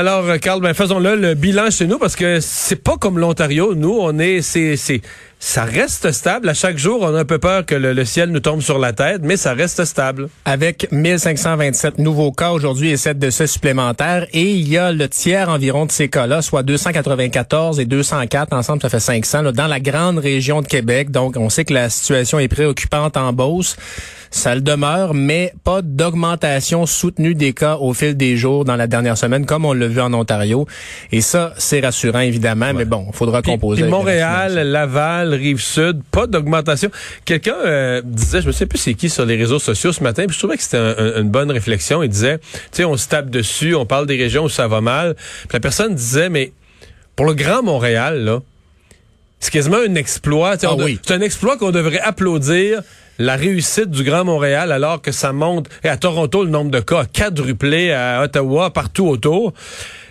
Alors, Carl, ben faisons-le le bilan chez nous parce que c'est pas comme l'Ontario. Nous, on est, c'est, c'est, ça reste stable. À chaque jour, on a un peu peur que le, ciel nous tombe sur la tête, mais ça reste stable. Avec 1527 nouveaux cas aujourd'hui et 7 décès supplémentaires. Et il y a le tiers environ de ces cas-là, soit 294 et 204. Ensemble, ça fait 500 là, dans la grande région de Québec. Donc, on sait que la situation est préoccupante en Beauce. Ça le demeure, mais pas d'augmentation soutenue des cas au fil des jours dans la dernière semaine, comme on l'a vu en Ontario. Et ça, c'est rassurant, évidemment, mais bon, il faudra composer. Puis Montréal, Laval, Rive-Sud, pas d'augmentation. Quelqu'un euh, disait, je me sais plus c'est qui sur les réseaux sociaux ce matin, puis je trouvais que c'était une bonne réflexion. Il disait, tu sais, on se tape dessus, on parle des régions où ça va mal. Puis la personne disait, mais pour le Grand Montréal, là, c'est quasiment un exploit. Ah c'est un exploit qu'on devrait applaudir la réussite du Grand Montréal alors que ça monte. Et à Toronto, le nombre de cas a quadruplé, à Ottawa, partout autour.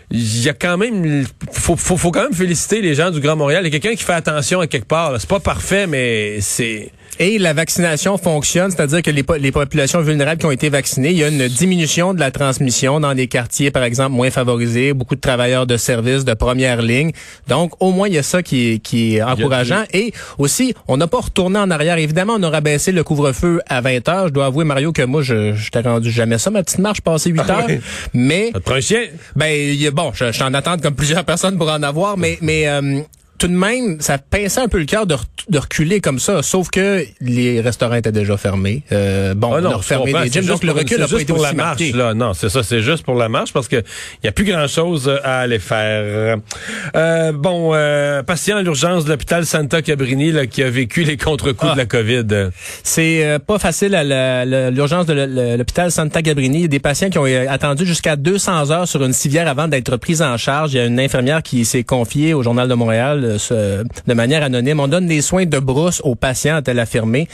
Il y a quand même, faut, faut, faut quand même féliciter les gens du Grand Montréal. Il y a quelqu'un qui fait attention à quelque part. C'est pas parfait, mais c'est et la vaccination fonctionne, c'est-à-dire que les, les, populations vulnérables qui ont été vaccinées, il y a une diminution de la transmission dans des quartiers, par exemple, moins favorisés, beaucoup de travailleurs de services de première ligne. Donc, au moins, il y a ça qui est, qui est encourageant. Et aussi, on n'a pas retourné en arrière. Évidemment, on aura baissé le couvre-feu à 20 heures. Je dois avouer, Mario, que moi, je, je t'ai rendu jamais ça, ma petite marche passée 8 ah heures. Mais... un chien? Ben, bon, je, je suis en attente comme plusieurs personnes pour en avoir, mais, mais euh, tout de même, ça pinçait un peu le cœur de, de, reculer comme ça, sauf que les restaurants étaient déjà fermés. Euh, bon, ah non, on a refermé les gyms, donc le recul n'a pas été pour la marche. Là. Non, c'est ça, c'est juste pour la marche parce que il y a plus grand-chose à aller faire. Euh, bon, euh, patient à l'urgence de l'hôpital Santa Cabrini là, qui a vécu les contre-coups de la ah. COVID. C'est euh, pas facile à l'urgence de l'hôpital Santa Cabrini. Il y a des patients qui ont euh, attendu jusqu'à 200 heures sur une civière avant d'être pris en charge. Il y a une infirmière qui s'est confiée au Journal de Montréal de manière anonyme. On donne des soins de brousse aux patients, a-t-elle affirmé.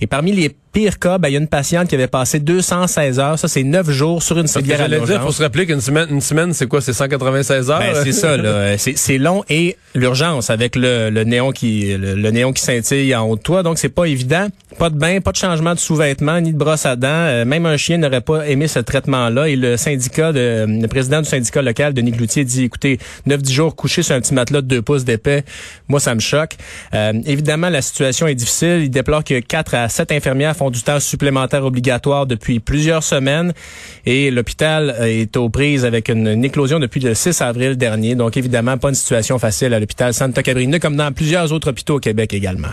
Et parmi les pire cas, ben, il y a une patiente qui avait passé 216 heures. Ça, c'est 9 jours sur une civière à Il faut se rappeler qu'une semaine, une semaine, c'est quoi? C'est 196 heures? Ben, c'est ça, là. C'est long et l'urgence avec le, le, néon qui, le, néon qui scintille en haut de toi. Donc, c'est pas évident. Pas de bain, pas de changement de sous-vêtements, ni de brosse à dents. Euh, même un chien n'aurait pas aimé ce traitement-là. Et le syndicat, de, le président du syndicat local, Denis Cloutier, dit, écoutez, 9-10 jours couché sur un petit matelas de 2 pouces d'épais, moi, ça me choque. Euh, évidemment, la situation est difficile. Il déplore que 4 à 7 infirmières font du temps supplémentaire obligatoire depuis plusieurs semaines et l'hôpital est aux prises avec une, éclosion depuis le 6 avril dernier. Donc évidemment, pas une situation facile à l'hôpital Santa Cabrina comme dans plusieurs autres hôpitaux au Québec également.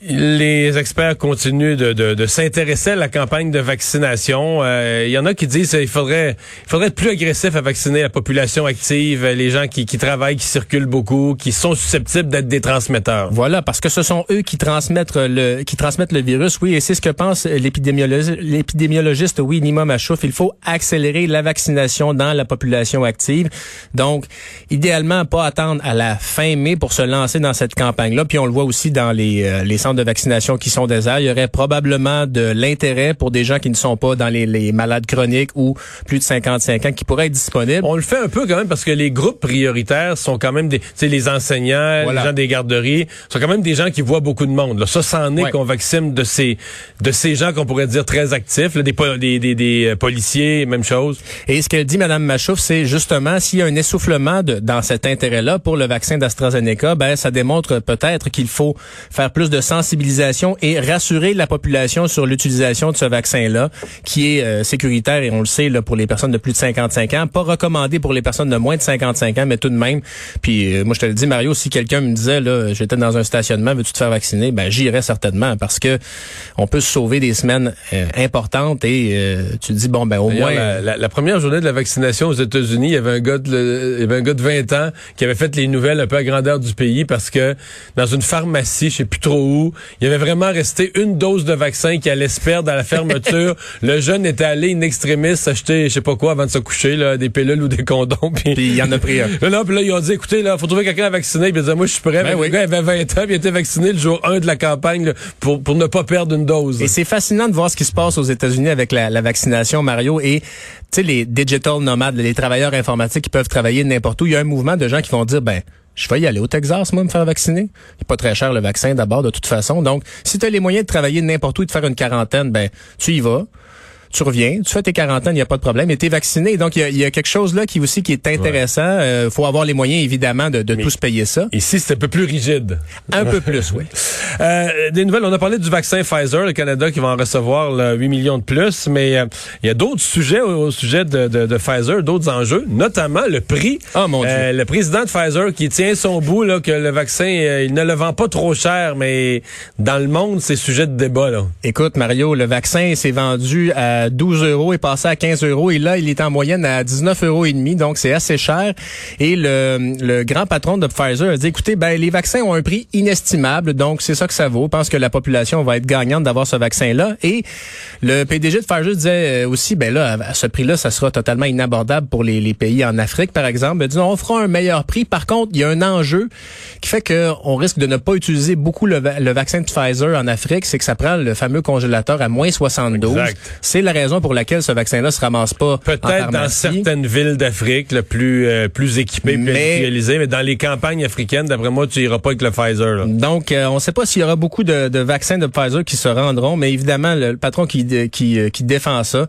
Les experts continuent de, de, de s'intéresser à la campagne de vaccination. Euh, il y en a qui disent qu'il faudrait, il faudrait être plus agressif à vacciner la population active, les gens qui, qui travaillent, qui circulent beaucoup, qui sont susceptibles d'être des transmetteurs. Voilà, parce que ce sont eux qui transmettent le, qui transmettent le virus, oui, et c'est ce que pense l'épidémiologiste, oui, Nima Machouf. Il faut accélérer la vaccination dans la population active. Donc, idéalement, pas attendre à la fin mai pour se lancer dans cette campagne-là. Puis on le voit aussi dans les, euh, les de vaccination qui sont déserts. Il y aurait probablement de l'intérêt pour des gens qui ne sont pas dans les, les, malades chroniques ou plus de 55 ans qui pourraient être disponibles. On le fait un peu quand même parce que les groupes prioritaires sont quand même des, les enseignants, les gens des garderies, sont quand même des gens qui voient beaucoup de monde. Là. Ça, c'en est qu'on vaccine de ces, de ces gens qu'on pourrait dire très actifs, des, des, des, des, euh, policiers, même chose. Et ce qu'elle dit, Mme Machouf, c'est justement s'il y a un essoufflement de, dans cet intérêt-là pour le vaccin d'AstraZeneca, ben ça démontre peut-être qu'il faut faire plus de sensibilisation et rassurer la population sur l'utilisation de ce vaccin-là, qui est euh, sécuritaire et on le sait là pour les personnes de plus de 55 ans, pas recommandé pour les personnes de moins de 55 ans, mais tout de même. Puis euh, moi je te le dis Mario, si quelqu'un me disait là, j'étais dans un stationnement, veux-tu te faire vacciner Ben j'irais certainement parce que on peut se sauver des semaines euh, importantes et tu te dis bon ben au moins la, première journée de la vaccination aux États-Unis, il y avait un gars de il y avait un gars de 20 ans qui avait fait les nouvelles un peu à grandeur du pays parce que dans une pharmacie, je sais plus trop où où il y avait vraiment resté une dose de vaccin qui allait se perdre à la fermeture. le jeune était allé in extremis acheter, je sais pas quoi, avant de se coucher, là, des pilules ou des condoms. Puis il y en a pris un. Là, puis là, ils ont dit, écoutez, là, faut trouver quelqu'un à vacciner. Puis ils disaient, moi, je suis prêt. Ben oui. Le gars avait 20 ans, puis il était vacciné le jour 1 de la campagne là, pour, pour ne pas perdre une dose. Et c'est fascinant de voir ce qui se passe aux États-Unis avec la, la vaccination, Mario. Et tu sais, les digital nomades, les travailleurs informatiques qui peuvent travailler n'importe où, il y a un mouvement de gens qui vont dire, ben, je vais y aller au Texas, moi, me faire vacciner. Il pas très cher le vaccin d'abord, de toute façon. Donc, si tu as les moyens de travailler n'importe où et de faire une quarantaine, ben, tu y vas tu reviens, tu fais tes quarantaines, il n'y a pas de problème, et tu es vacciné. Donc, il y a, y a, quelque chose là qui aussi qui est intéressant. Il euh, faut avoir les moyens, évidemment, de, de tous payer ça. Ici, c'est un peu plus rigide? Un peu plus, oui. Euh, des nouvelles, on a parlé du vaccin Pfizer, le Canada qui va en recevoir là, 8 millions de plus, mais euh, il y a d'autres sujets au, sujet de, de, de Pfizer, d'autres enjeux, notamment le prix. Oh mon Dieu. Le président de Pfizer qui tient son bout, là, que le vaccin, il ne le vend pas trop cher, mais dans le monde, c'est sujet de débat. Là. Écoute, Mario, le vaccin s'est vendu à 12 euros et passé à 15 euros. Et là, il est en moyenne à 19 euros et demi. Donc, c'est assez cher. Et le, le grand patron de Pfizer a dit, écoutez, ben, les vaccins ont un prix inestimable. Donc, c'est ça que ça vaut. Je pense que la population va être gagnante d'avoir ce vaccin-là. Et le PDG de Pfizer disait euh, aussi, ben là, à ce prix-là, ça sera totalement inabordable pour les, les pays en Afrique, par exemple. Ben, disons, on fera un meilleur prix. Par contre, il y a un enjeu qui fait qu'on risque de ne pas utiliser beaucoup le, le vaccin de Pfizer en Afrique. C'est que ça prend le fameux congélateur à moins 72. C'est la raison pour laquelle ce vaccin-là se ramasse pas. Peut-être dans certaines villes d'Afrique, le plus euh, plus équipées, plus Mais- mais dans les campagnes africaines, d'après moi, tu iras pas avec le Pfizer. Là. Donc, euh, on ne sait pas s'il y aura beaucoup de, de vaccins de Pfizer qui se rendront, mais évidemment, le, le patron qui, qui, euh, qui défend ça.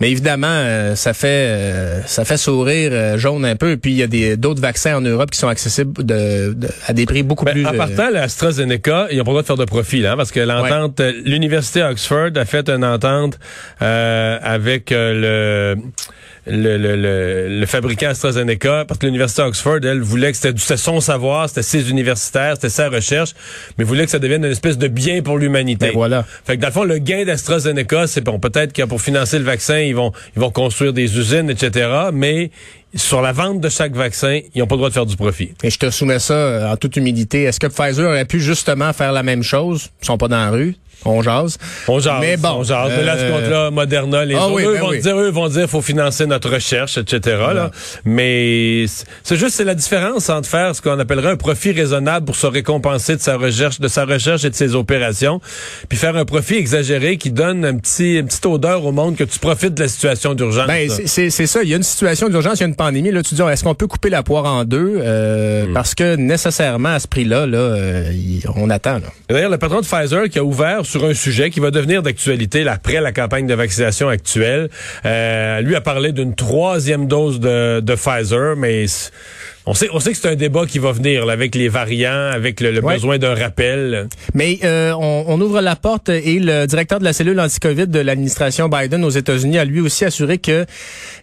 Mais évidemment, euh, ça fait euh, ça fait sourire euh, jaune un peu. Et puis, il y a des d'autres vaccins en Europe qui sont accessibles de, de- à des prix beaucoup Ben, plus... en partant, l'AstraZeneca, ils n'ont pas le droit de faire de profit, là, hein, parce que l'entente, l'université Oxford a fait une entente euh, avec euh, le, le, le, le, le fabricant AstraZeneca, parce que l'université Oxford, elle, voulait que c'était son savoir, c'était ses universitaires, c'était sa recherche, mais voulait que ça devienne une espèce de bien pour l'humanité. Ben voilà. Fait que dans le fond, le gain d'AstraZeneca, c'est bon, peut-être que pour financer le vaccin, ils vont, ils vont construire des usines, etc., mais sur la vente de chaque vaccin, ils n'ont pas le droit de faire du profit. Et je te soumets ça euh, en toute humilité. Est-ce que Pfizer aurait pu justement faire la même chose? Ils sont pas dans la rue. On jase. On jase, Mais bon, on jase. Mais là, ce euh, compte-là, Moderna, les Ah autres, oui, eux ben vont oui. dire, eux vont dire, faut financer notre recherche, etc. Là. Mais c'est- juste, c'est la différence entre faire ce qu'on appellerait un profit raisonnable pour se récompenser de sa recherche, de sa recherche et de ses opérations, puis faire un profit exagéré qui donne un petit, une petite odeur au monde que tu profites de la situation d'urgence. Ben, c'est- ça. Il y a une situation d'urgence, il y a une pandémie. Là, tu dis, est-ce qu'on peut couper la poire en deux? Euh, Hmm. Parce que nécessairement, à ce prix-là, là, euh, on attend. D'ailleurs, le patron de Pfizer qui a ouvert sur un sujet qui va devenir d'actualité après la campagne de vaccination actuelle, euh, lui a parlé d'une troisième dose de, de Pfizer, mais on sait, on sait que c'est un débat qui va venir là, avec les variants, avec le, le Ouais. besoin d'un rappel. Mais euh, on, on ouvre la porte et le directeur de la cellule anti-COVID de l'administration Biden aux États-Unis a lui aussi assuré que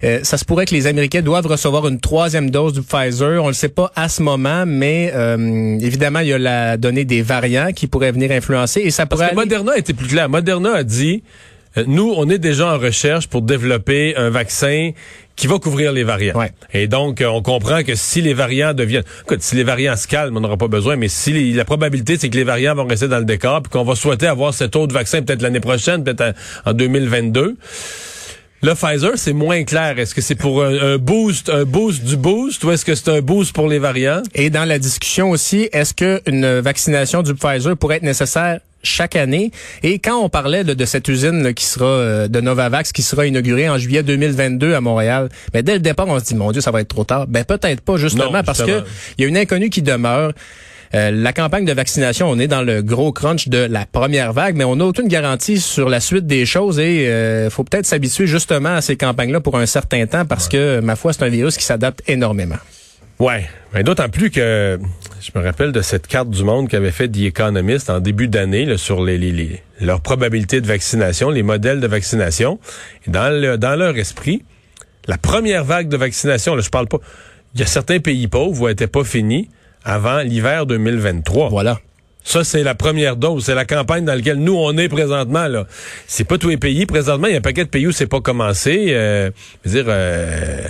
euh, ça se pourrait que les Américains doivent recevoir une troisième dose du Pfizer. On le sait pas à ce moment, mais euh, évidemment, il y a la donnée des variants qui pourraient venir influencer et ça Parce pourrait que aller- Moderna était plus clair. Moderna a dit, nous, on est déjà en recherche pour développer un vaccin qui va couvrir les variants. Ouais. Et donc, euh, on comprend que si les variants deviennent... Écoute, si les variants se calment, on n'aura pas besoin, mais si les- la probabilité, c'est que les variants vont rester dans le décor, puis qu'on va souhaiter avoir cet autre vaccin peut-être l'année prochaine, peut-être en, en 2022... Le Pfizer, c'est moins clair. Est-ce que c'est pour un, un boost, un boost du boost, ou est-ce que c'est un boost pour les variants? Et dans la discussion aussi, est-ce qu'une vaccination du Pfizer pourrait être nécessaire chaque année? Et quand on parlait de, de cette usine là, qui sera euh, de Novavax qui sera inaugurée en juillet 2022 à Montréal, mais dès le départ, on se dit, mon Dieu, ça va être trop tard. Ben peut-être pas, justement, Non, parce que il y a une inconnue qui demeure. Euh, la campagne de vaccination, on est dans le gros crunch de la première vague, mais on n'a aucune garantie sur la suite des choses et euh, faut peut-être s'habituer justement à ces campagnes-là pour un certain temps parce que, ma foi, c'est un virus qui s'adapte énormément. Ouais, mais d'autant plus que je me rappelle de cette carte du monde qu'avait fait The Economist en début d'année là, sur les, les, les- leurs probabilités de vaccination, les modèles de vaccination. Et dans, le, dans leur esprit, la première vague de vaccination, là, je parle pas, il y a certains pays pauvres où elle n'était pas finie avant l'hiver 2023. Voilà. Ça, c'est la première dose. C'est la campagne dans laquelle nous, on est présentement. là. C'est pas tous les pays. Présentement, il y a un paquet de pays où c'est pas commencé. Euh, je veux dire, euh,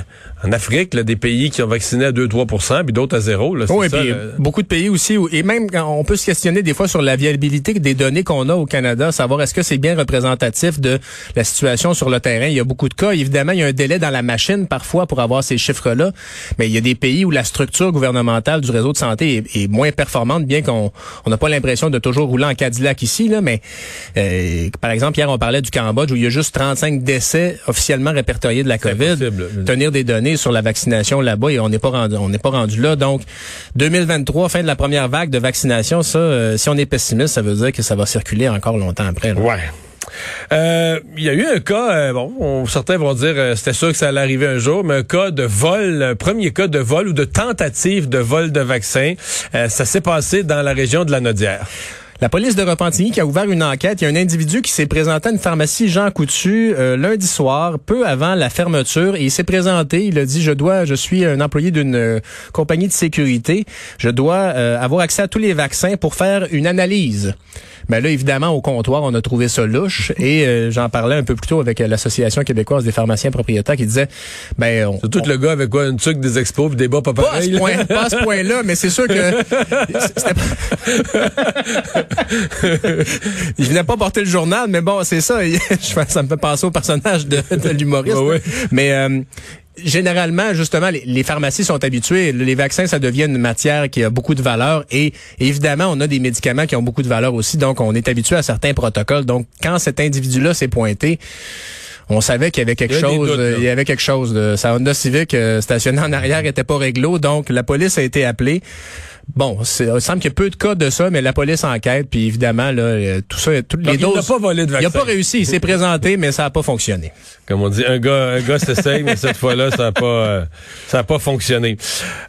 en Afrique, là, des pays qui ont vacciné à 2-3% puis d'autres à zéro. Là, oui, ça, puis là. beaucoup de pays aussi, où, et même quand on peut se questionner des fois sur la viabilité des données qu'on a au Canada, savoir est-ce que c'est bien représentatif de la situation sur le terrain. Il y a beaucoup de cas. Évidemment, il y a un délai dans la machine parfois pour avoir ces chiffres-là, mais il y a des pays où la structure gouvernementale du réseau de santé est, est moins performante, bien qu'on n'a pas l'impression de toujours rouler en Cadillac ici, là, mais euh, par exemple, hier, on parlait du Cambodge où il y a juste 35 décès officiellement répertoriés de la COVID. Tenir des données sur la vaccination là-bas et on n'est pas rendu, on n'est pas rendu là. Donc, 2023, fin de la première vague de vaccination, ça, euh, si on est pessimiste, ça veut dire que ça va circuler encore longtemps après. là. Ouais. Euh, Il y a eu un cas, euh, bon, on, certains vont dire c'était sûr que ça allait arriver un jour, mais un cas de vol, premier cas de vol ou de tentative de vol de vaccin, ça s'est passé dans la région de la Nodière. La police de Repentigny qui a ouvert une enquête. Il y a un individu qui s'est présenté à une pharmacie Jean Coutu euh, lundi soir, peu avant la fermeture, et il s'est présenté. Il a dit je dois, je suis un employé d'une euh, compagnie de sécurité. Je dois euh, avoir accès à tous les vaccins pour faire une analyse. Mais là, évidemment, au comptoir, on a trouvé ça louche. Et euh, j'en parlais un peu plus tôt avec l'Association québécoise des pharmaciens propriétaires qui disait, ben, on, Surtout le gars avec quoi, une tuque des expos, des bas pas point, pas à ce point-là, mais c'est sûr que c'était il venait pas porter le journal, mais bon, c'est ça. Ça me fait penser au personnage de, de l'humoriste. Ouais. Mais euh, généralement, justement, les, les pharmacies sont habituées. Les vaccins, ça devient une matière qui a beaucoup de valeur. Et évidemment, on a des médicaments qui ont beaucoup de valeur aussi. Donc, on est habitué à certains protocoles. Donc, quand cet individu-là s'est pointé, on savait qu'il y avait quelque Il y chose, doutes, il y avait quelque chose. De, sa Honda Civic euh, stationnée en arrière était pas réglo, donc la police a été appelée. Bon, c'est- il semble qu'il y a peu de cas de ça, mais la police enquête, puis évidemment, là, euh, tout ça, toutes Donc, les il n'a doses. pas volé de il a vaccin. pas réussi, il s'est présenté, mais ça a pas fonctionné. Comme on dit, un gars, un gars s'essaye, mais cette fois-là, ça n'a pas, euh, ça a pas fonctionné.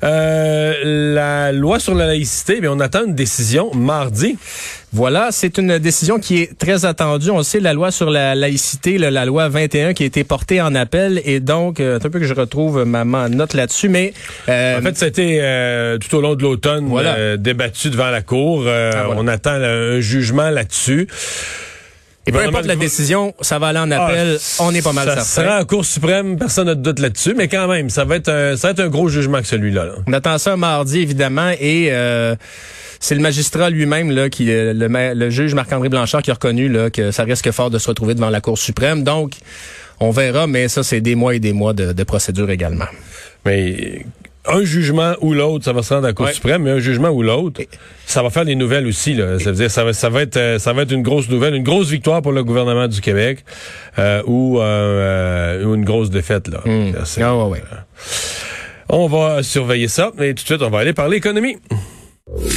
Euh, la loi sur la laïcité, bien, on attend une décision mardi. Voilà, c'est une décision qui est très attendue. On sait la loi sur la laïcité, la loi 21 qui a été portée en appel, et donc, euh, un peu que je retrouve ma, ma note là-dessus, mais euh, En fait, ça a été euh, tout au long de l'automne Voilà. euh, débattu devant la Cour. Euh, Ah, voilà. On attend là, un jugement là-dessus. et peu importe la décision, ça va aller en appel. Ah, on est pas mal ça certain. sera en Cour suprême, personne n'a de doute là-dessus, mais quand même, ça va être un, ça va être un gros jugement que celui-là. là. On attend ça mardi, évidemment, et euh, c'est le magistrat lui-même, là, qui, euh, le, le juge Marc-André Blanchard, qui a reconnu là, que ça risque fort de se retrouver devant la Cour suprême. Donc, on verra, mais ça, c'est des mois et des mois de, de procédure également. Mais un jugement ou l'autre, ça va se rendre à la Cour Ouais. suprême, mais un jugement ou l'autre, ça va faire des nouvelles aussi. Là. Ça veut dire, ça va, ça va être, euh, ça va être une grosse nouvelle, une grosse victoire pour le gouvernement du Québec euh, ou, euh, euh, une grosse défaite. Là. C'est- Ah, ouais, ouais. On va surveiller ça, mais tout de suite, on va aller parler économie.